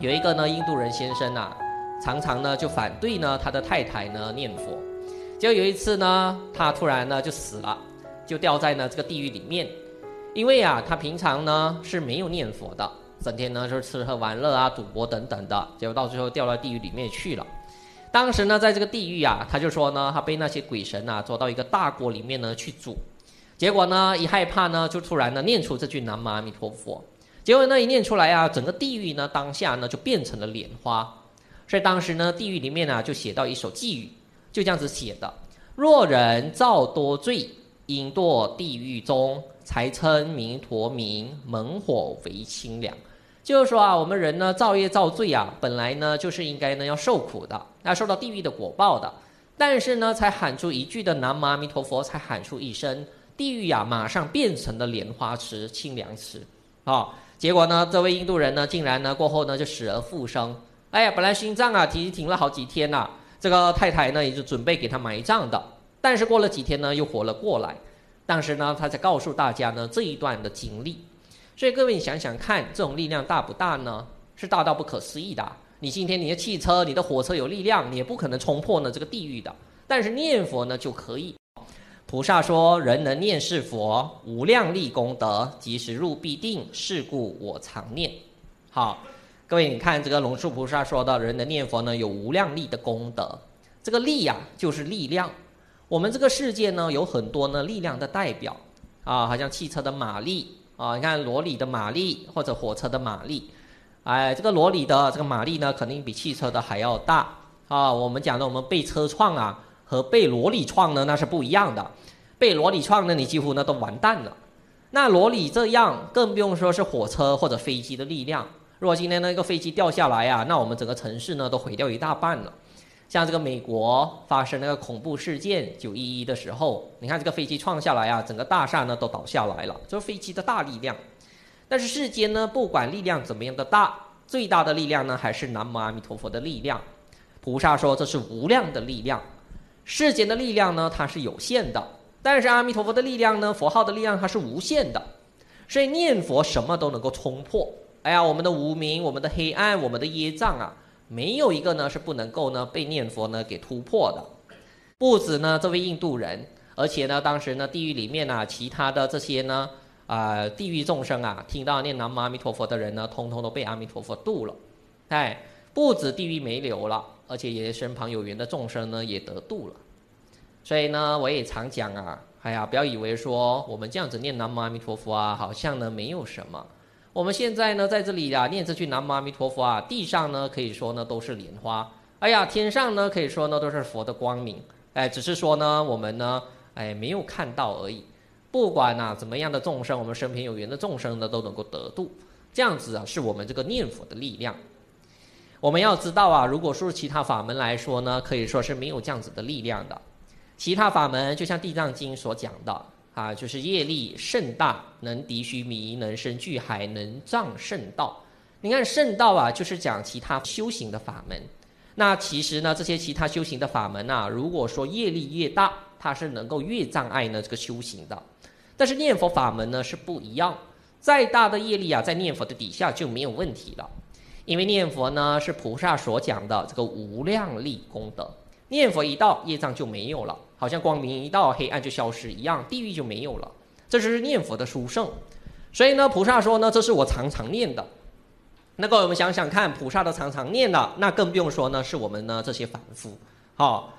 有一个呢印度人先生啊，常常呢就反对呢他的太太呢念佛，结果有一次呢，他突然呢就死了，就掉在呢这个地狱里面，因为啊他平常呢是没有念佛的，整天呢就是吃喝玩乐啊、赌博等等的，结果到最后掉到地狱里面去了。当时呢在这个地狱啊，他就说呢他被那些鬼神啊捉到一个大锅里面呢去煮，结果呢一害怕呢就突然呢念出这句南无阿弥陀佛。结果呢，一念出来啊，整个地狱呢，当下呢就变成了莲花。所以当时呢，地狱里面呢就写到一首偈语，就这样子写的：若人造多罪，应堕地狱中，才称弥陀名，猛火为清凉。就是说啊，我们人呢造业造罪啊，本来呢就是应该呢要受苦的，要受到地狱的果报的。但是呢，才喊出一句的南无阿弥陀佛，才喊出一声，地狱、啊，马上变成了莲花池、清凉池，啊、结果呢，这位印度人呢，竟然呢过后呢就死而复生。哎呀，本来心脏啊停停了好几天呐、这个太太呢也就准备给他埋葬的。但是过了几天呢，又活了过来。当时呢，他才告诉大家呢这一段的经历。所以各位你想想看，这种力量大不大呢？是大到不可思议的。你今天你的汽车、你的火车有力量，你也不可能冲破呢这个地狱的。但是念佛呢就可以。菩萨说：“人能念是佛，无量力功德，即时入必定。是故我常念。”好，各位，你看这个龙树菩萨说的，人能念佛呢，有无量力的功德。这个力呀、就是力量。我们这个世界呢，有很多呢力量的代表啊，好像汽车的马力啊，你看罗里的马力或者火车的马力，哎，这个罗里的这个马力呢，肯定比汽车的还要大啊。我们讲的，我们被车撞啊。和被罗里撞呢，那是不一样的。被罗里撞呢，你几乎呢都完蛋了。那罗里这样，更不用说是火车或者飞机的力量。如果今天那个飞机掉下来啊，那我们整个城市呢都毁掉一大半了。像这个美国发生那个恐怖事件九一一的时候，你看这个飞机撞下来啊，整个大厦呢都倒下来了，这是飞机的大力量。但是世间呢，不管力量怎么样的大，最大的力量呢还是南无阿弥陀佛的力量。菩萨说这是无量的力量。世间的力量呢，它是有限的；但是阿弥陀佛的力量呢，佛号的力量它是无限的。所以念佛什么都能够冲破。哎呀，我们的无明、我们的黑暗、我们的业障啊，没有一个呢是不能够呢被念佛呢给突破的。不止呢这位印度人，而且呢当时呢地狱里面啊其他的这些呢啊、呃、地狱众生啊，听到念南无阿弥陀佛的人呢，通通都被阿弥陀佛度了。哎，不止地狱没留了。而且也身旁有缘的众生呢，也得度了。所以呢，我也常讲啊，哎呀，不要以为说我们这样子念南无阿弥陀佛啊，好像呢没有什么。我们现在呢在这里啊念这句南无阿弥陀佛啊，地上呢可以说呢都是莲花，哎呀，天上呢可以说呢都是佛的光明。哎，只是说呢我们呢哎没有看到而已。不管啊怎么样的众生，我们身边有缘的众生呢都能够得度。这样子啊是我们这个念佛的力量。我们要知道啊，如果说是其他法门来说呢，可以说是没有这样子的力量的。其他法门就像《地藏经》所讲的啊，就是业力甚大，能敌须弥，能生巨海，能障圣道。你看圣道啊，就是讲其他修行的法门。那其实呢，这些其他修行的法门啊，如果说业力越大，它是能够越障碍呢这个修行的。但是念佛法门呢是不一样，再大的业力啊，在念佛的底下就没有问题了。因为念佛呢是菩萨所讲的这个无量力功德，念佛一到，业障就没有了，好像光明一到，黑暗就消失一样，地狱就没有了。这就是念佛的殊胜。所以呢，菩萨说呢，这是我常常念的。那个我们想想看，菩萨都常常念的，那更不用说呢，是我们呢这些凡夫。好，